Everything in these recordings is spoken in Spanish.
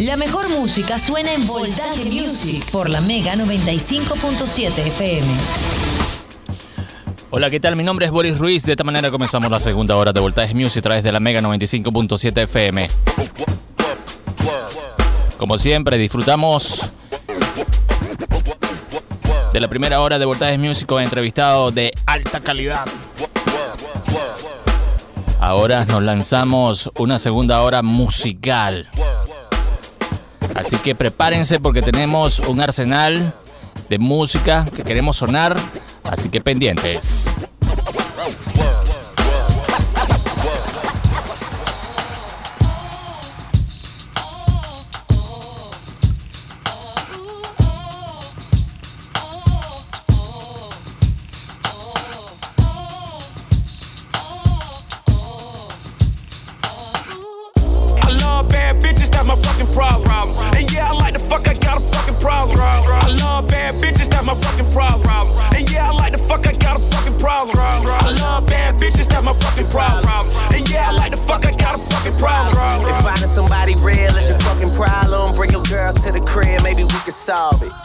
La mejor música suena en Voltaje Music por la Mega 95.7 FM. Hola, ¿qué tal? Mi nombre es Boris Ruiz. De esta manera comenzamos la segunda hora de Voltaje Music a través de la Mega 95.7 FM. Como siempre, disfrutamos de la primera hora de Voltaje Music con entrevistado de alta calidad. Ahora nos lanzamos una segunda hora musical. Así que prepárense porque tenemos un arsenal de música que queremos sonar. Así que pendientes.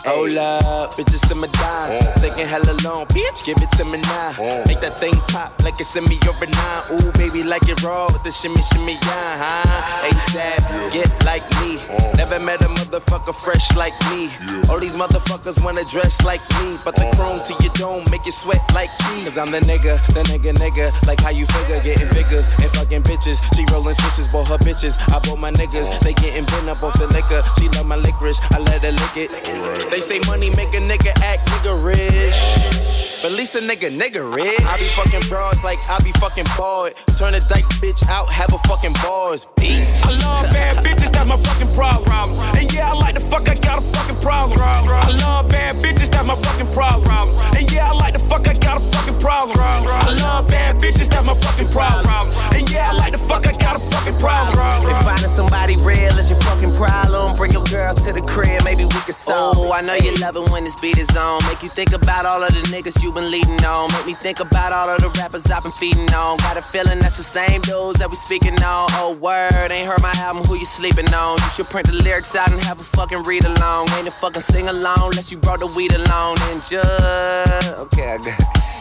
Hold up, bitches in my dime. Oh. Taking hella long, bitch, give it to me now. Oh. Make that thing pop like it's in me over nine. Ooh, baby, like it raw with the shimmy, shimmy, yeah, huh? ASAP, get like me. Oh. Never met a motherfucker fresh like me. All these motherfuckers wanna dress like me, but the chrome to your dome make you sweat like me. Cause I'm the nigga, the nigga, nigga. Like how you figure, getting figures and fucking bitches. She rolling switches, bought her bitches. I bought my niggas, they getting bent up off the liquor. She love my licorice, I let her lick it. They say money make a nigga act nigga rich. But least a nigga, nigga rich. I be fucking bras like I be fucking bored. Turn a dyke bitch out, have a fucking bars. Peace. I love bad bitches, that's my fucking problem. And yeah, I like the fuck, I got a fucking problem. I love bad bitches, that's my fucking problem. And yeah, I like the fuck, I got a fucking problem. I love bad bitches, that's my fucking problem. And yeah, I like the fuck, I got a fucking problem. If finding somebody real is your fucking problem, bring your girls to the crib, maybe we can solve. Oh, I know you love it when this beat is on. Make you think about all of the niggas you been leading on. Make me think about all of the rappers I've been feeding on. Got a feeling that's the same dudes that we speaking on. Oh, word, ain't heard my album, who you sleeping on? You should print the lyrics out and have a fucking read along. Ain't a fucking sing along unless you brought the weed along. And just, okay, I got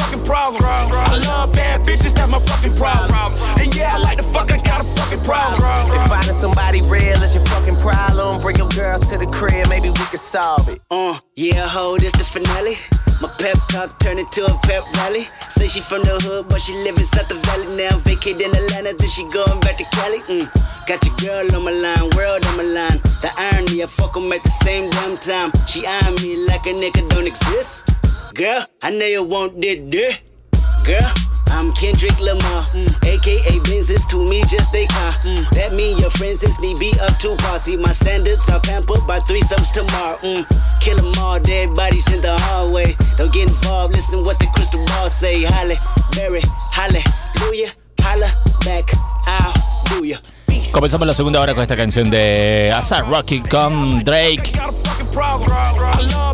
fucking problem. I love bad bitches, that's my fucking problem. And yeah, I like the fuck, I got a fucking problem. If finding somebody real is your fucking problem, bring your girls to the crib, maybe we can solve it. Uh, yeah, ho, this the finale. My pep talk turned into a pep rally. Say she from the hood, but she live inside the valley now. Vacate in Atlanta, then she going back to Cali. Mm. Got your girl on my line, world on my line. The irony, I fuck 'em at the same damn time. She eyeing me like a nigga don't exist. Girl, I know you want that dick. Girl, I'm Kendrick Lamar, mm. aka Benzes to me just a car. Mm. That mean your friends is need be up to posse. My standards are pampered by threesomes tomorrow. Mm. Kill 'em all, dead bodies in the hallway. Don't get involved, listen what the crystal ball say. Holly, Berry, hallelujah, holla back, I'll do ya. Comenzamos la segunda hora con esta canción de Azar Rocky con Drake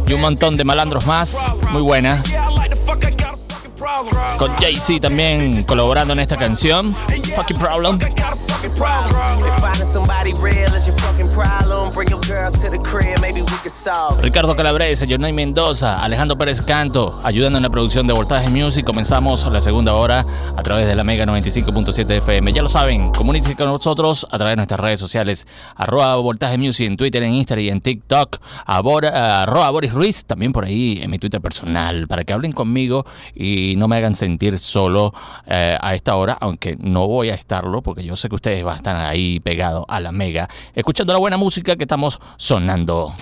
y un montón de malandros más, muy buenas. Con Jay-Z también colaborando en esta canción. Fucking Problem. Ricardo Calabrese, Jonay Mendoza, Alejandro Pérez Canto, ayudando en la producción de Voltaje Music. Comenzamos la segunda hora a través de la Mega 95.7 FM. Ya lo saben, comuníquense con nosotros a través de nuestras redes sociales. Arroba Voltaje Music en Twitter, en Instagram y en TikTok. Arroba Boris Ruiz, también por ahí en mi Twitter personal, para que hablen conmigo y no me hagan sentir solo eh, a esta hora, aunque no voy a estarlo, porque yo sé que ustedes van a estar ahí pegados a la Mega, escuchando la buena música que estamos sonando.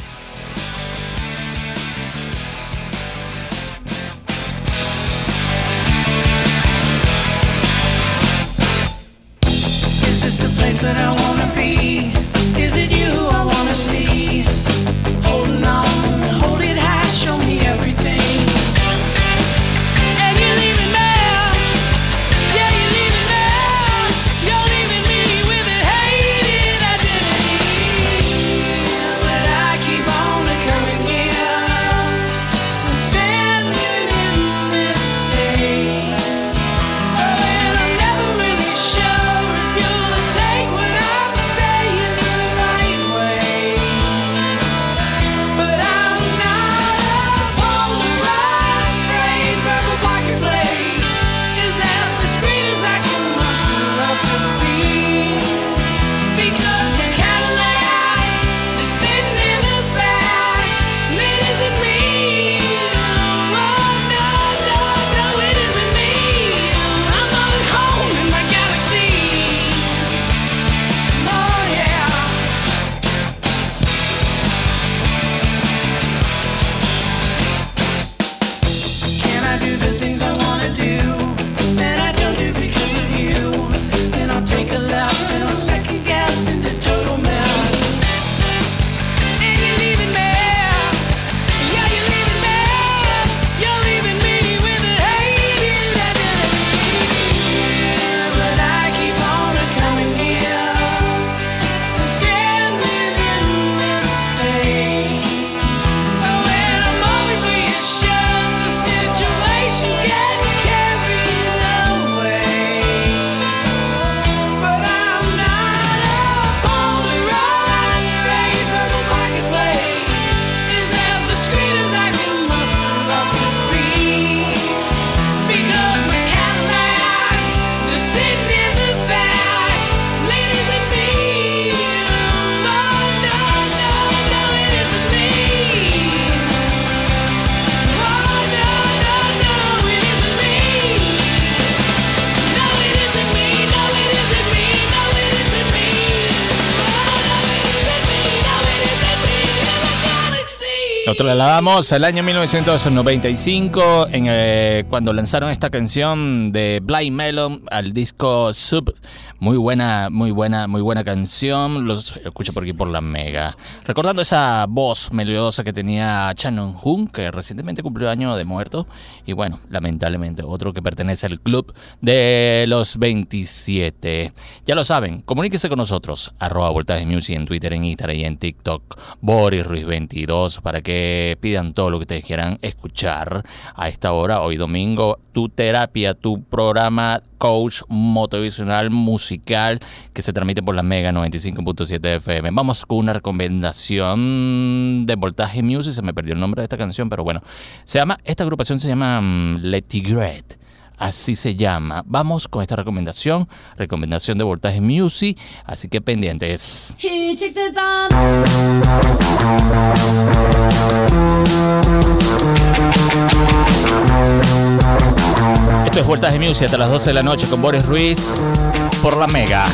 Nos trasladamos al año 1995 en, eh, cuando lanzaron esta canción de Blind Melon al disco Sub. Muy buena, muy buena, muy buena canción. Los escucho por aquí por la Mega. Recordando esa voz melodiosa que tenía Shannon Hoon, que recientemente cumplió año de muerto. Y bueno, lamentablemente, otro que pertenece al club de los 27. Ya lo saben, comuníquese con nosotros. Arroba Voltaje Music en Twitter, en Instagram y en TikTok. Boris Ruiz 22 para que pidan todo lo que ustedes quieran escuchar a esta hora, hoy domingo, tu terapia, tu programa coach motivacional musical que se transmite por la Mega 95.7 FM. Vamos con una recomendación de Voltaje Music, se me perdió el nombre de esta canción, pero bueno, se llama, esta agrupación se llama um, Great así se llama. Vamos con esta recomendación, recomendación de Voltaje Music, así que pendientes. Esto es Voltaje Music hasta las 12 de la noche con Boris Ruiz por la Mega.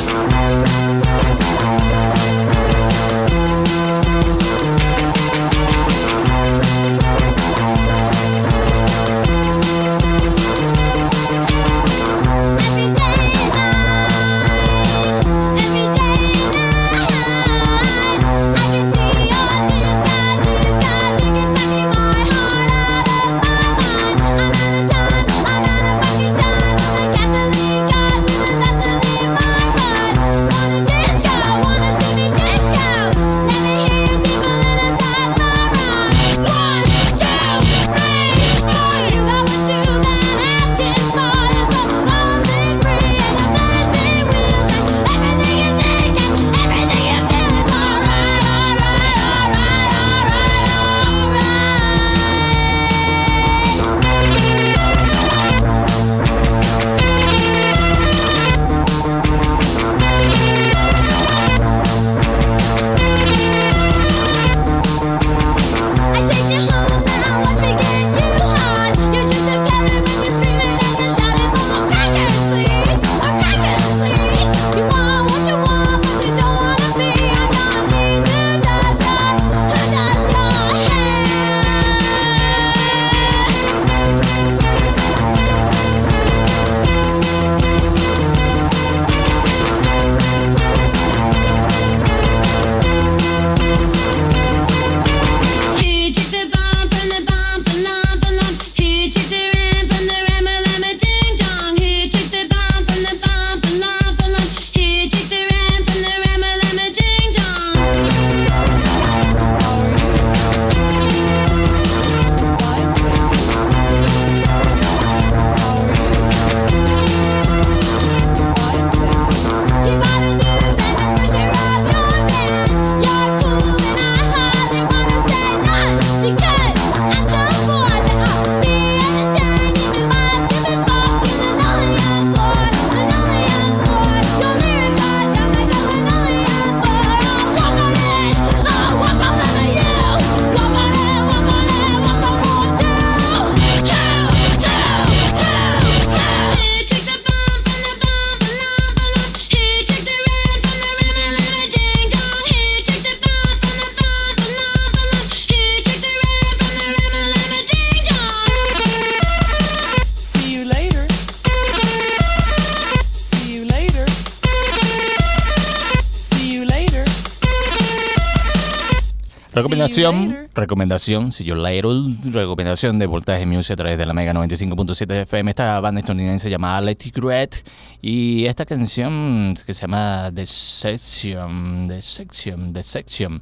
Recomendación, recomendación, si yo recomendación de Voltaje Music a través de la Mega 95.7 FM, esta banda estadounidense llamada Let It Great y esta canción que se llama The Section, The Section, The Section,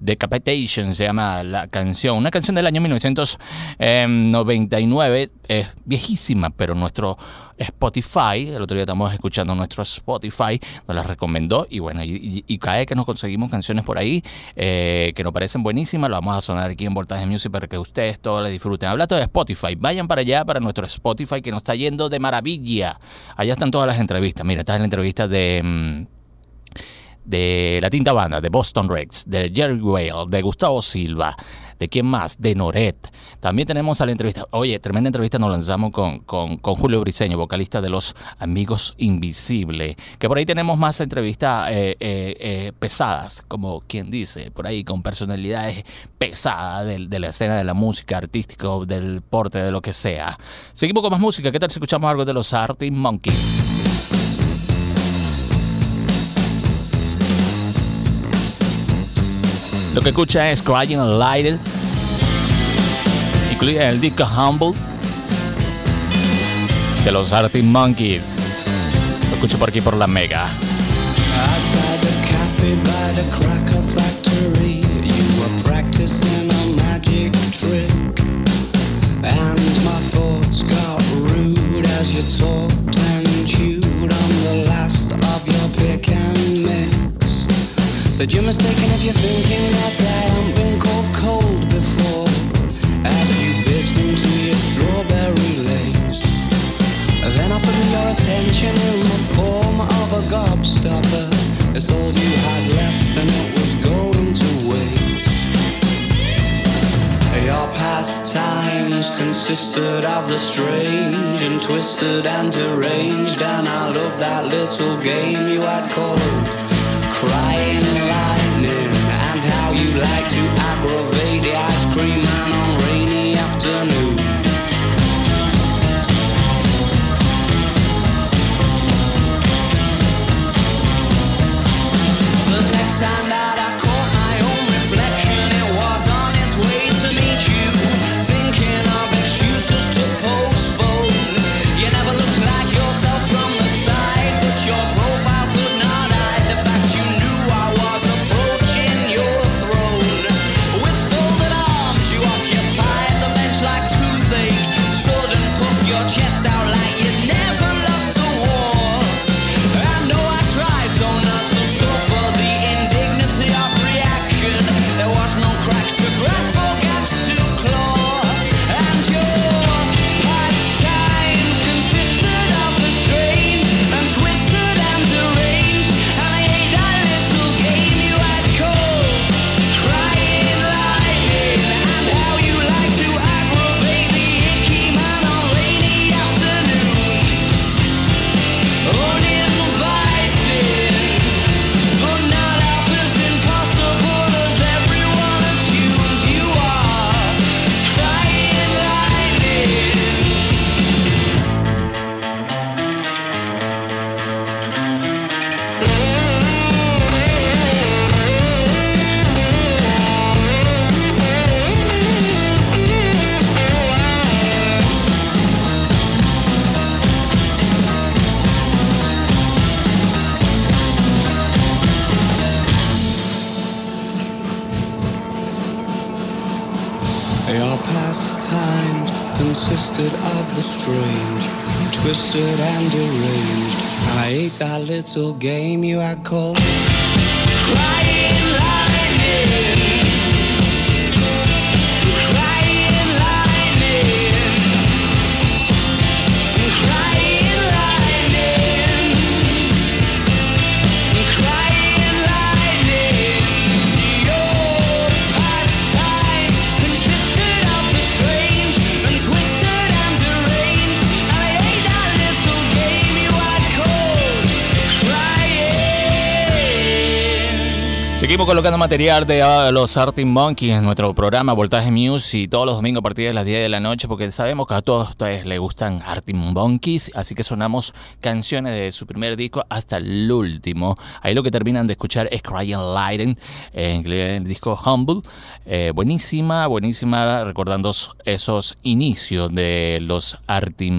Decapitation se llama la canción, una canción del año 1999, es viejísima, pero nuestro Spotify, el otro día estamos escuchando nuestro Spotify, nos la recomendó y bueno, y, cae que nos conseguimos canciones por ahí eh, que nos parecen buenísimas, lo vamos a sonar aquí en Voltaje Music para que ustedes todos les disfruten. Hablando de Spotify, vayan para allá, para nuestro Spotify que nos está yendo de maravilla. Allá están todas las entrevistas. Mira, esta es la entrevista de... De la Tinta Banda, de Boston Rex, de Jerry Whale, de Gustavo Silva, de quién más, de Noret. También tenemos a la entrevista, oye, tremenda entrevista nos lanzamos con, con, Julio Briceño, vocalista de Los Amigos Invisibles, que por ahí tenemos más entrevistas eh, eh, eh, pesadas, como quien dice, por ahí con personalidades pesadas de, la escena de la música artística, del porte, de lo que sea. Seguimos con más música, ¿qué tal si escuchamos algo de los Arctic Monkeys? Lo que escucha es Crying Lighted. Incluye el disco Humble de los Arctic Monkeys. Lo escucho por aquí por la Mega. You talked and chewed on the last of your pick and mix. Said you're mistaken if you're thinking that I haven't been called cold before. As you bit into your strawberry lace, then offered me your attention in the form of a gobstopper. It's all you had left, and it was going to waste. Your pastimes consisted of the strange and twisted and deranged, and I loved that little game you had called crying lightning and how you like to aggravate the ice cream man on little game you are called. Seguimos colocando material de ah, los Arctic Monkeys en nuestro programa Voltaje Music todos los domingos a partir de las 10 de la noche porque sabemos que a todos ustedes les gustan Arctic así que sonamos canciones de su primer disco hasta el último. Ahí lo que terminan de escuchar es Crying Lightning, en el disco Humble. Eh, buenísima, buenísima, recordando esos inicios de los Arctic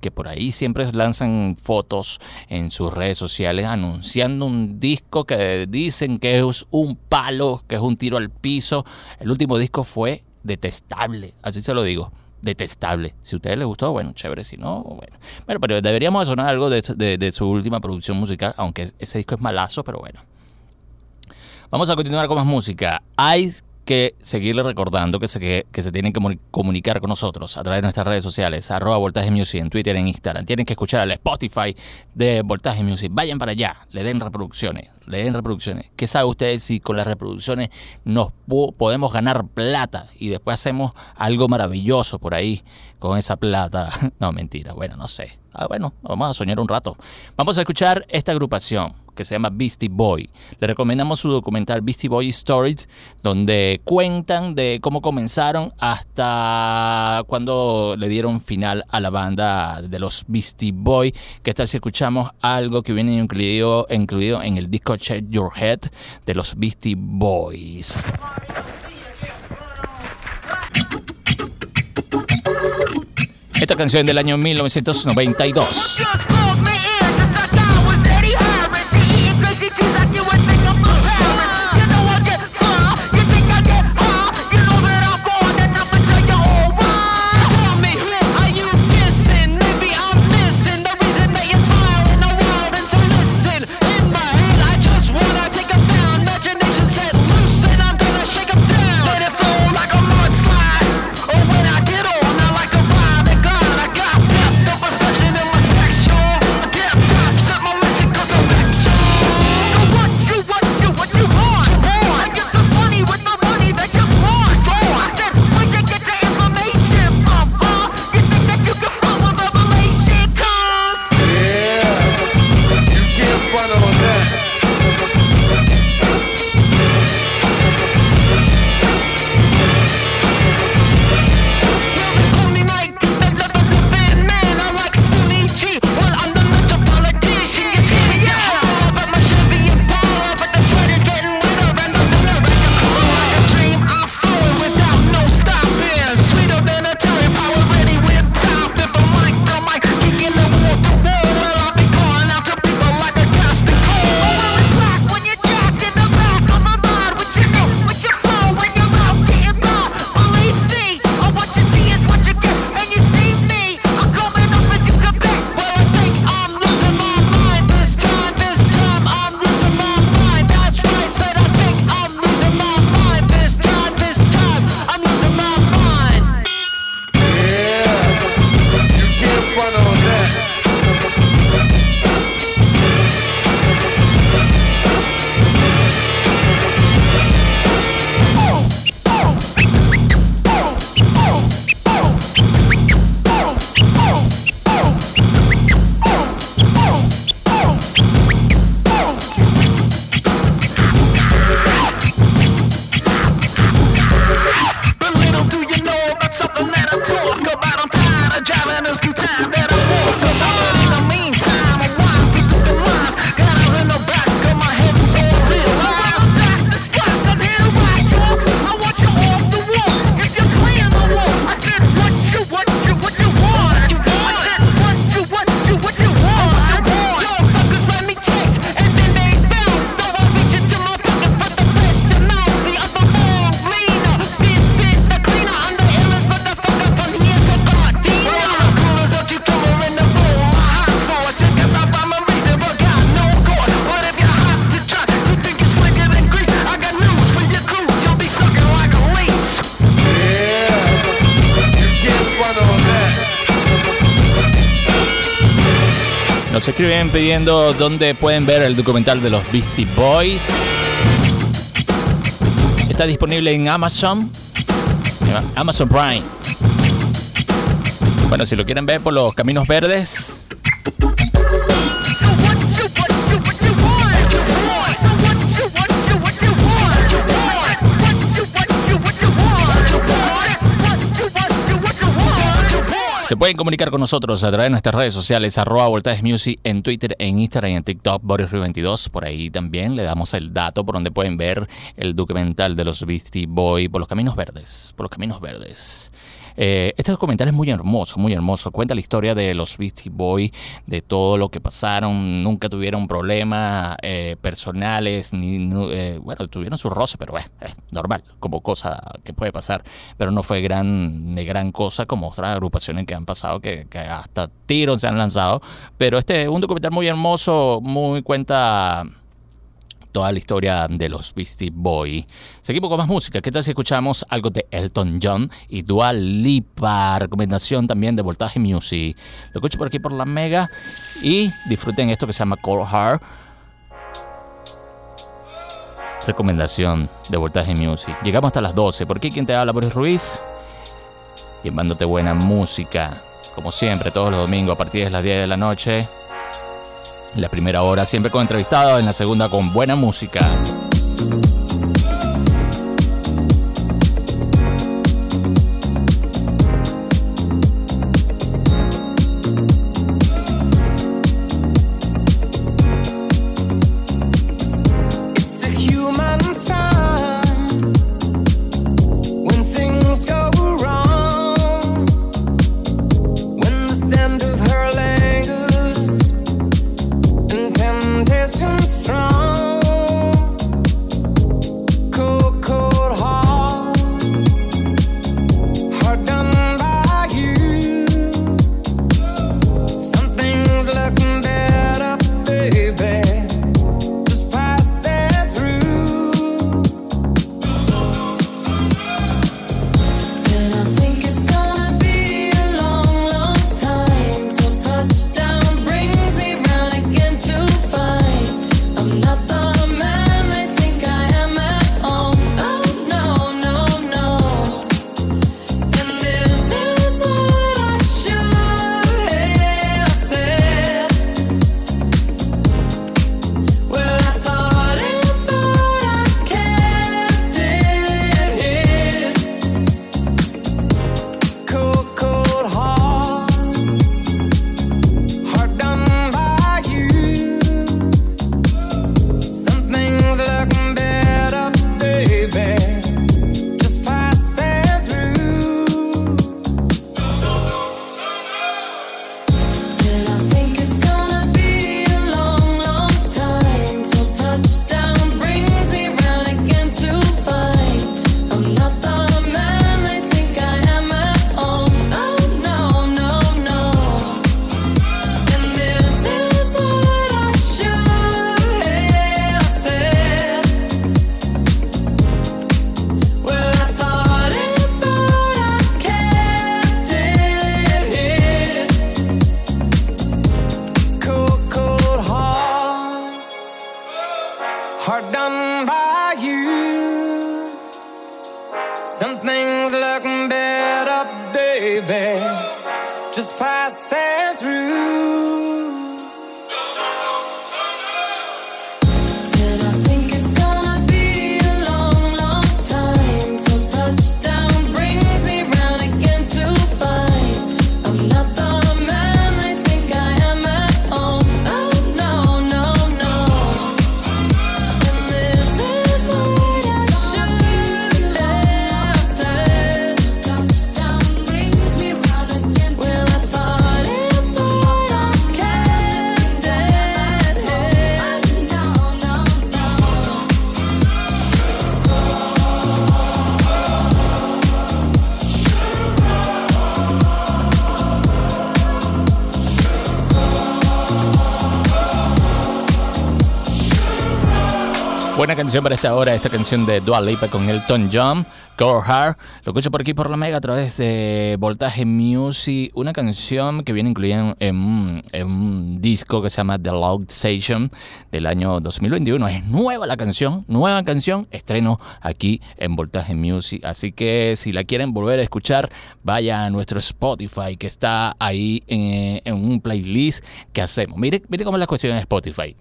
que por ahí siempre lanzan fotos en sus redes sociales anunciando un disco que dicen que es un palo, que es un tiro al piso. El último disco fue detestable, así se lo digo. Detestable. Si a ustedes les gustó, bueno, chévere. Si no, bueno. Bueno, pero deberíamos sonar algo de, de- su última producción musical, aunque ese disco es malazo, pero bueno. Vamos a continuar con más música. Ice que seguirle recordando que se, que, se tienen que comunicar con nosotros a través de nuestras redes sociales, arroba Voltaje Music en Twitter, en Instagram. Tienen que escuchar al Spotify de Voltaje Music. Vayan para allá, le den reproducciones, le den reproducciones. ¿Qué sabe usted si con las reproducciones nos podemos ganar plata y después hacemos algo maravilloso por ahí con esa plata? No, mentira, bueno, no sé. Ah, bueno, vamos a soñar un rato. Vamos a escuchar esta agrupación que se llama Beastie Boy. Le recomendamos su documental Beastie Boy Stories, donde cuentan de cómo comenzaron hasta cuando le dieron final a la banda de los Beastie Boy. ¿Qué tal si escuchamos algo que viene incluido, incluido en el disco Check Your Head de los Beastie Boys? Esta canción del año 1992. Exactly what they come from escriben pidiendo dónde pueden ver el documental de los Beastie Boys. Está disponible en Amazon. Amazon Prime. Bueno, si lo quieren ver por los caminos verdes, Se pueden comunicar con nosotros a través de nuestras redes sociales, arroba Music en Twitter, en Instagram y en TikTok, Boris22. Por ahí también le damos el dato por donde pueden ver el documental de los Beastie Boy por los caminos verdes. Por los caminos verdes. Eh, este documental es muy hermoso, muy hermoso. Cuenta la historia de los Beastie Boys, de todo lo que pasaron. Nunca tuvieron problemas eh, personales, ni, eh, bueno, tuvieron su roce, pero es normal, como cosa que puede pasar. Pero no fue gran, de gran cosa como otras agrupaciones que han pasado, que, que hasta tiros se han lanzado. Pero este es un documental muy hermoso, muy cuenta toda la historia de los Beastie Boys. Seguimos con más música. ¿Qué tal si escuchamos algo de Elton John y Dual Lipa? Recomendación también de Voltaje Music. Lo escucho por aquí por la Mega y disfruten esto que se llama Cold Heart. Recomendación de Voltaje Music. Llegamos hasta las 12. ¿Por aquí quien te habla? Boris Ruiz. Llevándote buena música. Como siempre, todos los domingos a partir de las 10 de la noche. La primera hora siempre con entrevistados, en la segunda con buena música. Para esta hora, esta canción de Dual Lipa con Elton John, Go Hard. Lo escucho por aquí por la Mega a través de Voltaje Music, una canción que viene incluida en, un disco que se llama The Loud Station del año 2021. Es nueva la canción, nueva canción, estreno aquí en Voltaje Music. Así que si la quieren volver a escuchar, vaya a nuestro Spotify que está ahí en, en un playlist que hacemos. Mire, mire cómo es la cuestión en Spotify.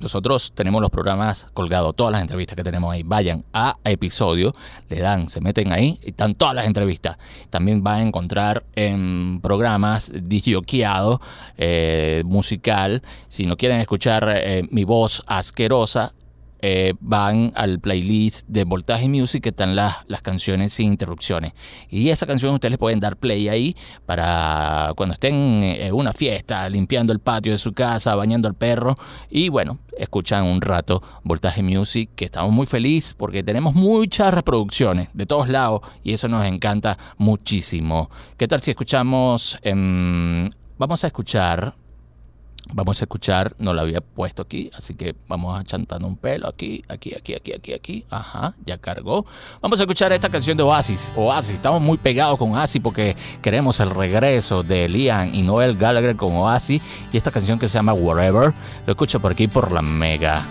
Nosotros tenemos los programas colgados, todas las entrevistas que tenemos ahí. Vayan a episodio, le dan, se meten ahí y están todas las entrevistas. También van a encontrar en programas disjoqueados, eh, musical. Si no quieren escuchar eh, mi voz asquerosa, eh, van al playlist de Voltaje Music que están las, las canciones sin interrupciones. Y esa canción ustedes pueden dar play ahí para cuando estén en una fiesta, limpiando el patio de su casa, bañando al perro. Y bueno, escuchan un rato Voltaje Music, que estamos muy felices porque tenemos muchas reproducciones de todos lados y eso nos encanta muchísimo. ¿Qué tal si escuchamos? vamos a escuchar Vamos a escuchar, no la había puesto aquí, así que vamos a chantando un pelo aquí, aquí, aquí, aquí, aquí, aquí. Ajá, ya cargó. Vamos a escuchar esta canción de Oasis. Oasis, estamos muy pegados con Oasis porque queremos el regreso de Liam y Noel Gallagher con Oasis. Y esta canción que se llama Whatever, lo escucho por aquí por la Mega.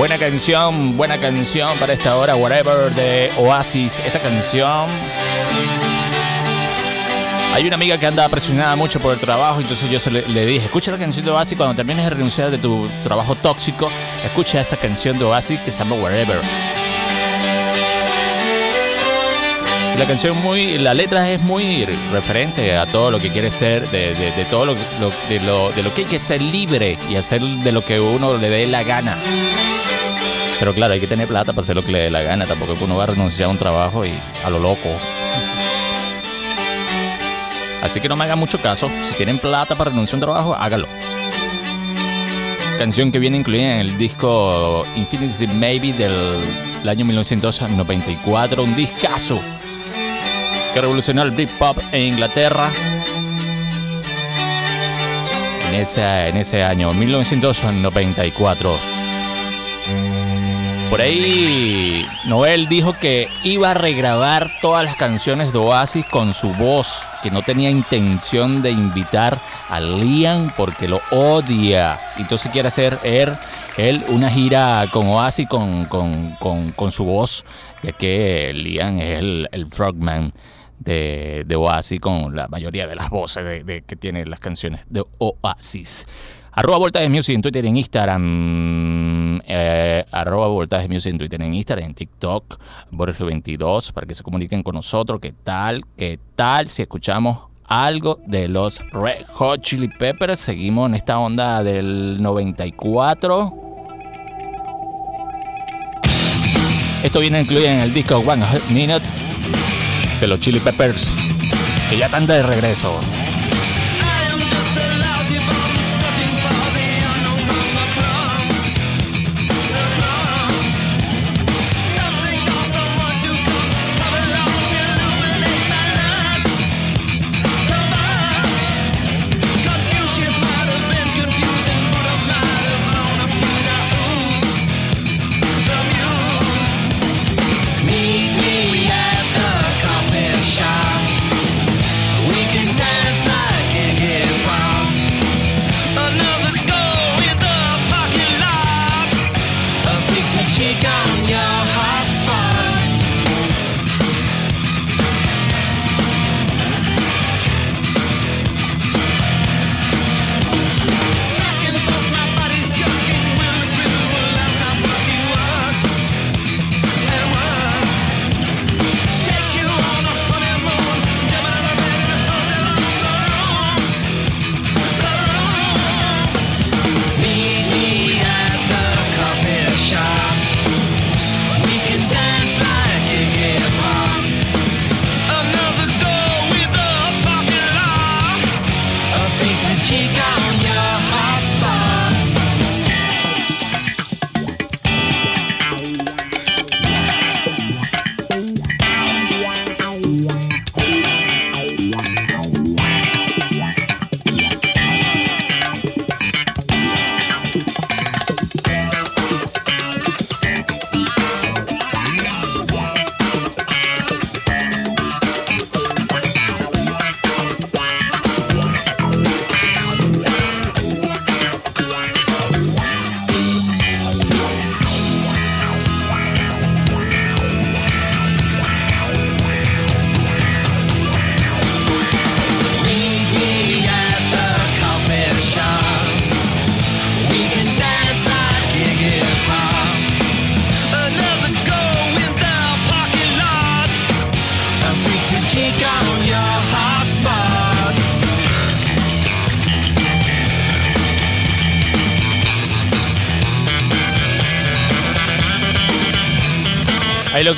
Buena canción, buena canción para esta hora, Whatever de Oasis. Esta canción. Hay una amiga que anda presionada mucho por el trabajo, entonces yo le, le, dije, escucha la canción de Oasis cuando termines de renunciar de tu trabajo tóxico, escucha esta canción de Oasis que se llama Whatever. la canción muy, la letra es muy referente a todo lo que quiere ser, de, todo lo, de, lo, de lo que hay que ser libre y hacer de lo que uno le dé la gana. Pero claro, hay que tener plata para hacer lo que le dé la gana, tampoco uno va a renunciar a un trabajo y a lo loco. Así que no me hagan mucho caso, si tienen plata para renunciar a un trabajo, hágalo. Canción que viene incluida en el disco Infinity Maybe del año 1994, un discazo que revolucionó el Britpop en Inglaterra en ese, en ese año, 1994. Por ahí Noel dijo que iba a regrabar todas las canciones de Oasis con su voz, que no tenía intención de invitar a Liam porque lo odia. Entonces quiere hacer él, él una gira con Oasis con, con, su voz, ya que Liam es el, el frogman de, Oasis con la mayoría de las voces de, que tienen las canciones de Oasis. Arroba Voltaje Music en Twitter, en Instagram. Eh, arroba Voltaje Music en Twitter, en Instagram, en TikTok, Borges22, para que se comuniquen con nosotros. ¿Qué tal? ¿Qué tal si escuchamos algo de los Red Hot Chili Peppers? Seguimos en esta onda del 94. Esto viene incluido en el disco One Minute de los Chili Peppers, que ya están de regreso.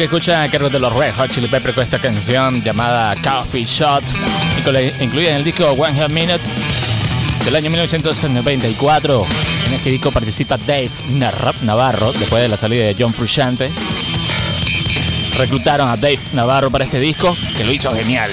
Que escuchan a cargo de los Red Hot Chili Peppers con esta canción llamada Coffee Shot, incluida en el disco One Hot Minute del año 1994. En este disco participa Dave Navarro después de la salida de John Frusciante. Reclutaron a Dave Navarro para este disco, que lo hizo genial.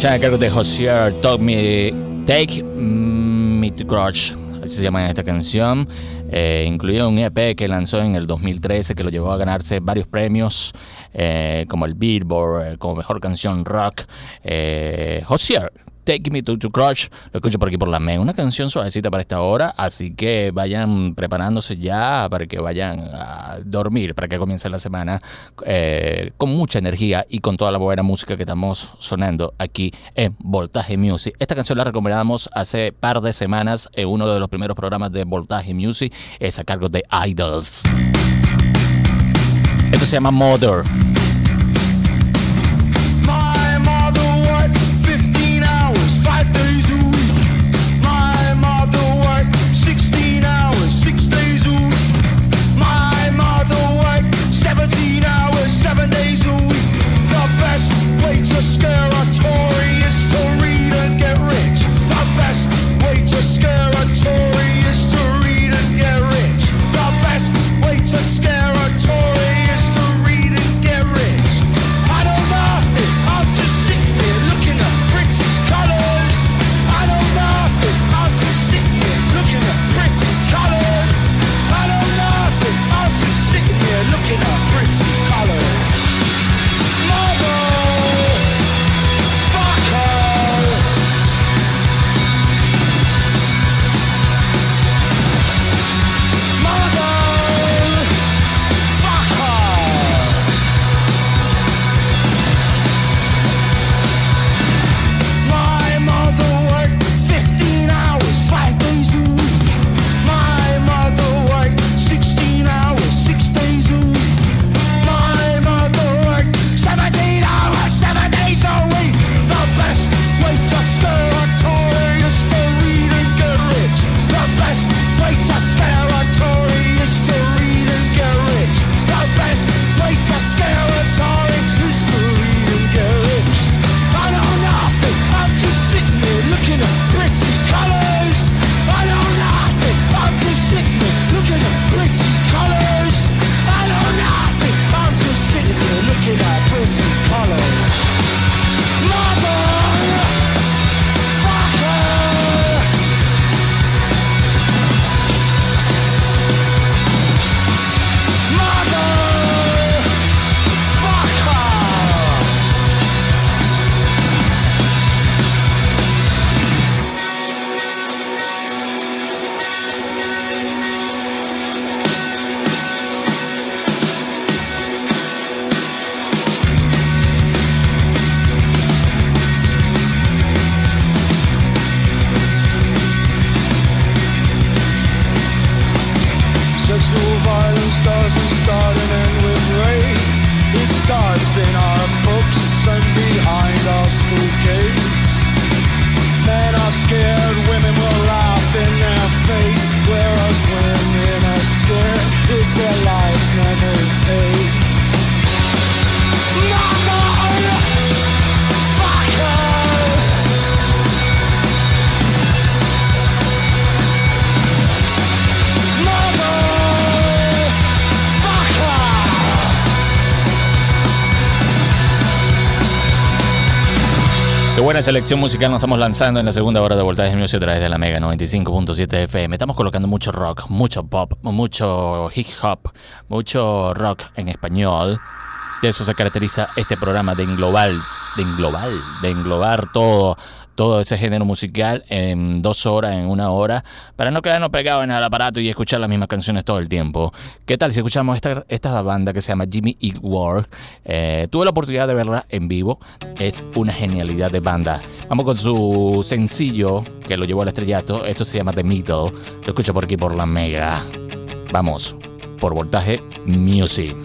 escuchar de Josier Talk Me, Take mm, Me to Grudge, así se llama esta canción. Eh, incluía un EP que lanzó en el 2013 que lo llevó a ganarse varios premios eh, como el Billboard, eh, como Mejor Canción Rock. Eh, Josier Take Me to, to Crush. Lo escucho por aquí por la ME. Una canción suavecita para esta hora, así que vayan preparándose ya para que vayan a dormir, para que comience la semana eh, con mucha energía y con toda la buena música que estamos sonando aquí en Voltaje Music. Esta canción la recomendamos hace par de semanas en uno de los primeros programas de Voltaje Music, es a cargo de Idols. Esto se llama Mother. sky. Buena selección musical nos estamos lanzando en la segunda hora de Voltaje Music a través de la Mega 95.7 FM. Estamos colocando mucho rock, mucho pop, mucho hip hop, mucho rock en español. De eso se caracteriza este programa de englobar, de englobar, de englobar todo, todo ese género musical en dos horas, en una hora, para no quedarnos pegados en el aparato y escuchar las mismas canciones todo el tiempo. ¿Qué tal si escuchamos esta, esta banda que se llama Jimmy Eat World? Eh, tuve la oportunidad de verla en vivo, es una genialidad de banda. Vamos con su sencillo que lo llevó al estrellato, esto se llama The Middle, lo escucho por aquí por la Mega. Vamos, por Voltaje Music.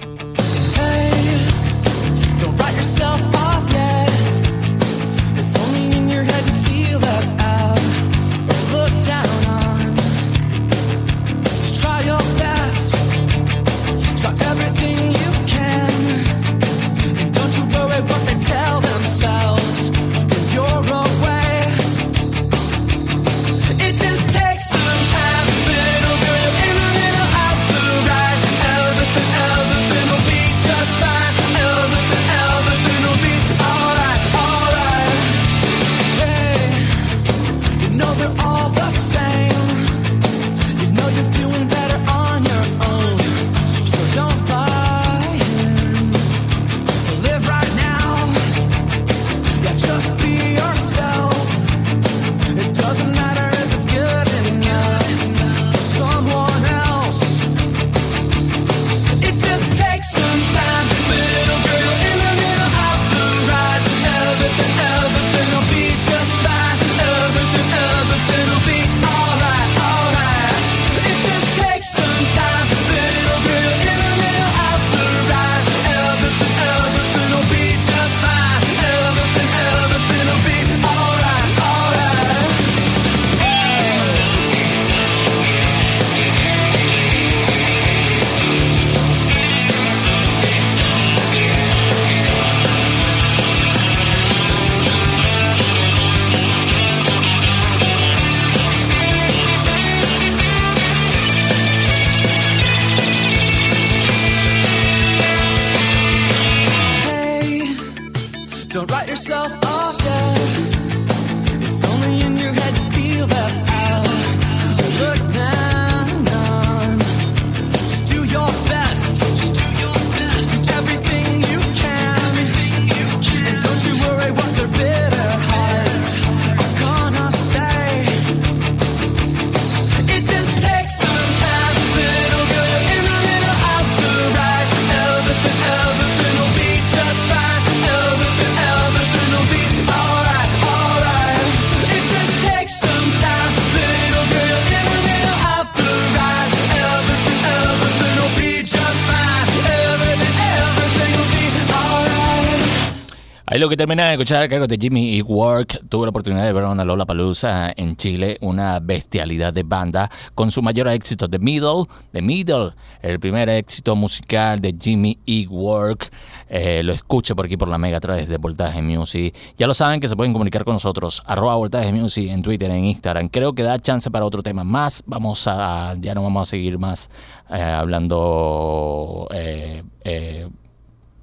Ahí lo que termina de escuchar a cargo de Jimmy y Work. Tuve la oportunidad de ver una Lola Palusa en Chile, una bestialidad de banda con su mayor éxito, The Middle. The Middle, el primer éxito musical de Jimmy E. Work. Eh, lo escucho por aquí por la Mega a través de Voltaje Music. Ya lo saben que se pueden comunicar con nosotros, arroba Voltaje Music en Twitter, en Instagram. Creo que da chance para otro tema más. Vamos a, ya no vamos a seguir más eh, hablando. eh,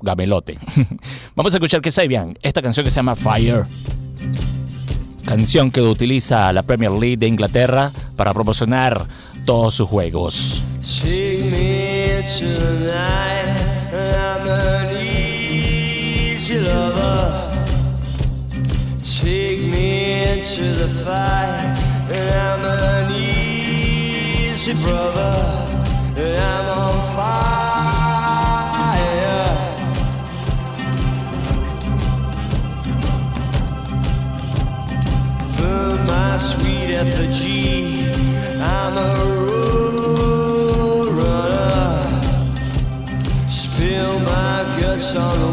gamelote. Vamos a escuchar que Sabian, esta canción que se llama Fire. Canción que utiliza la Premier League de Inglaterra para promocionar todos sus juegos. Brother. I'm on fire. My sweet effigy. I'm a road runner. Spill my guts on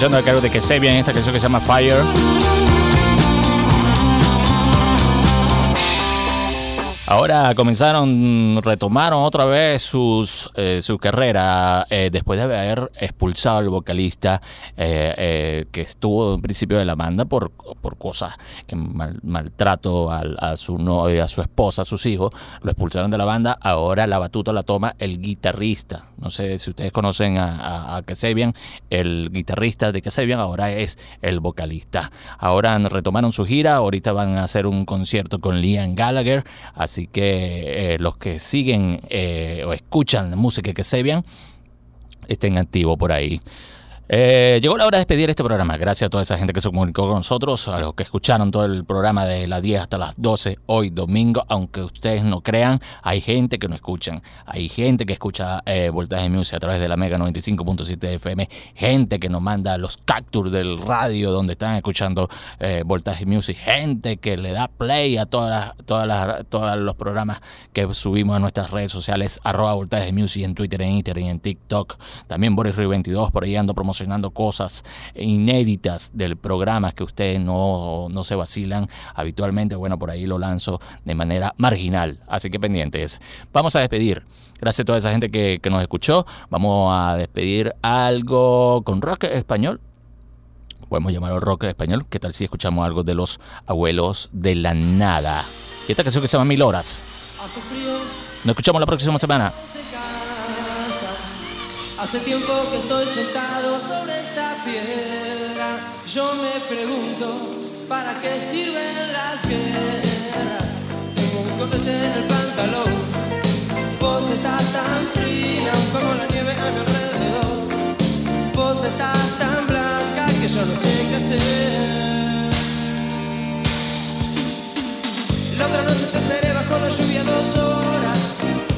escuchando a cargo de que Sabian, esta canción que se llama Fire. Ahora comenzaron, retomaron otra vez sus, eh, su carrera eh, después de haber expulsado al vocalista eh, eh, que estuvo en principio de la banda por, por cosas que mal- maltrato al- a su novia, a su esposa, a sus hijos. Lo expulsaron de la banda. Ahora la batuta la toma el guitarrista. No sé si ustedes conocen a, a, el guitarrista de Kasabian ahora es el vocalista. Ahora retomaron su gira. Ahorita van a hacer un concierto con Liam Gallagher. Así que eh, los que siguen eh, o escuchan la música que Sebian estén activos por ahí. Eh, llegó la hora de despedir este programa. Gracias a toda esa gente que se comunicó con nosotros, a los que escucharon todo el programa de las 10 hasta las 12 hoy domingo. Aunque ustedes no crean, hay gente que no escuchan. Hay gente que escucha eh, Voltaje Music a través de la Mega 95.7 FM. Gente que nos manda los captures del radio donde están escuchando eh, Voltaje Music. Gente que le da play a todas las, todas todos los programas que subimos a nuestras redes sociales. Arroba Voltaje Music en Twitter, en Instagram y en TikTok. También Boris Rui 22 por ahí ando promocionando cosas inéditas del programa que ustedes no, no se vacilan habitualmente. Bueno, por ahí lo lanzo de manera marginal. Así que pendientes. Vamos a despedir. Gracias a toda esa gente que, que nos escuchó. Vamos a despedir algo con rock español. Podemos llamarlo rock español. ¿Qué tal si escuchamos algo de los abuelos de la nada? Y esta canción que se llama Mil Horas. Nos escuchamos la próxima semana. Hace tiempo que estoy sentado sobre esta piedra. Yo me pregunto, ¿para qué sirven las guerras? Tengo un en el pantalón. Vos estás tan fría como la nieve a mi alrededor. Vos estás tan blanca que yo no sé qué hacer. La otra noche te esperé bajo la lluvia dos horas.